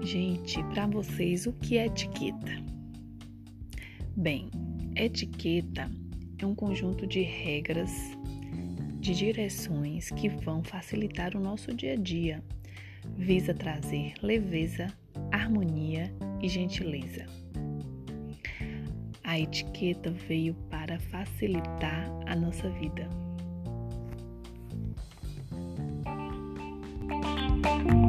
Gente, para vocês, o que é etiqueta? Bem, etiqueta é um conjunto de regras, de direções que vão facilitar o nosso dia a dia, visa trazer leveza, harmonia e gentileza. A etiqueta veio para facilitar a nossa vida. thank you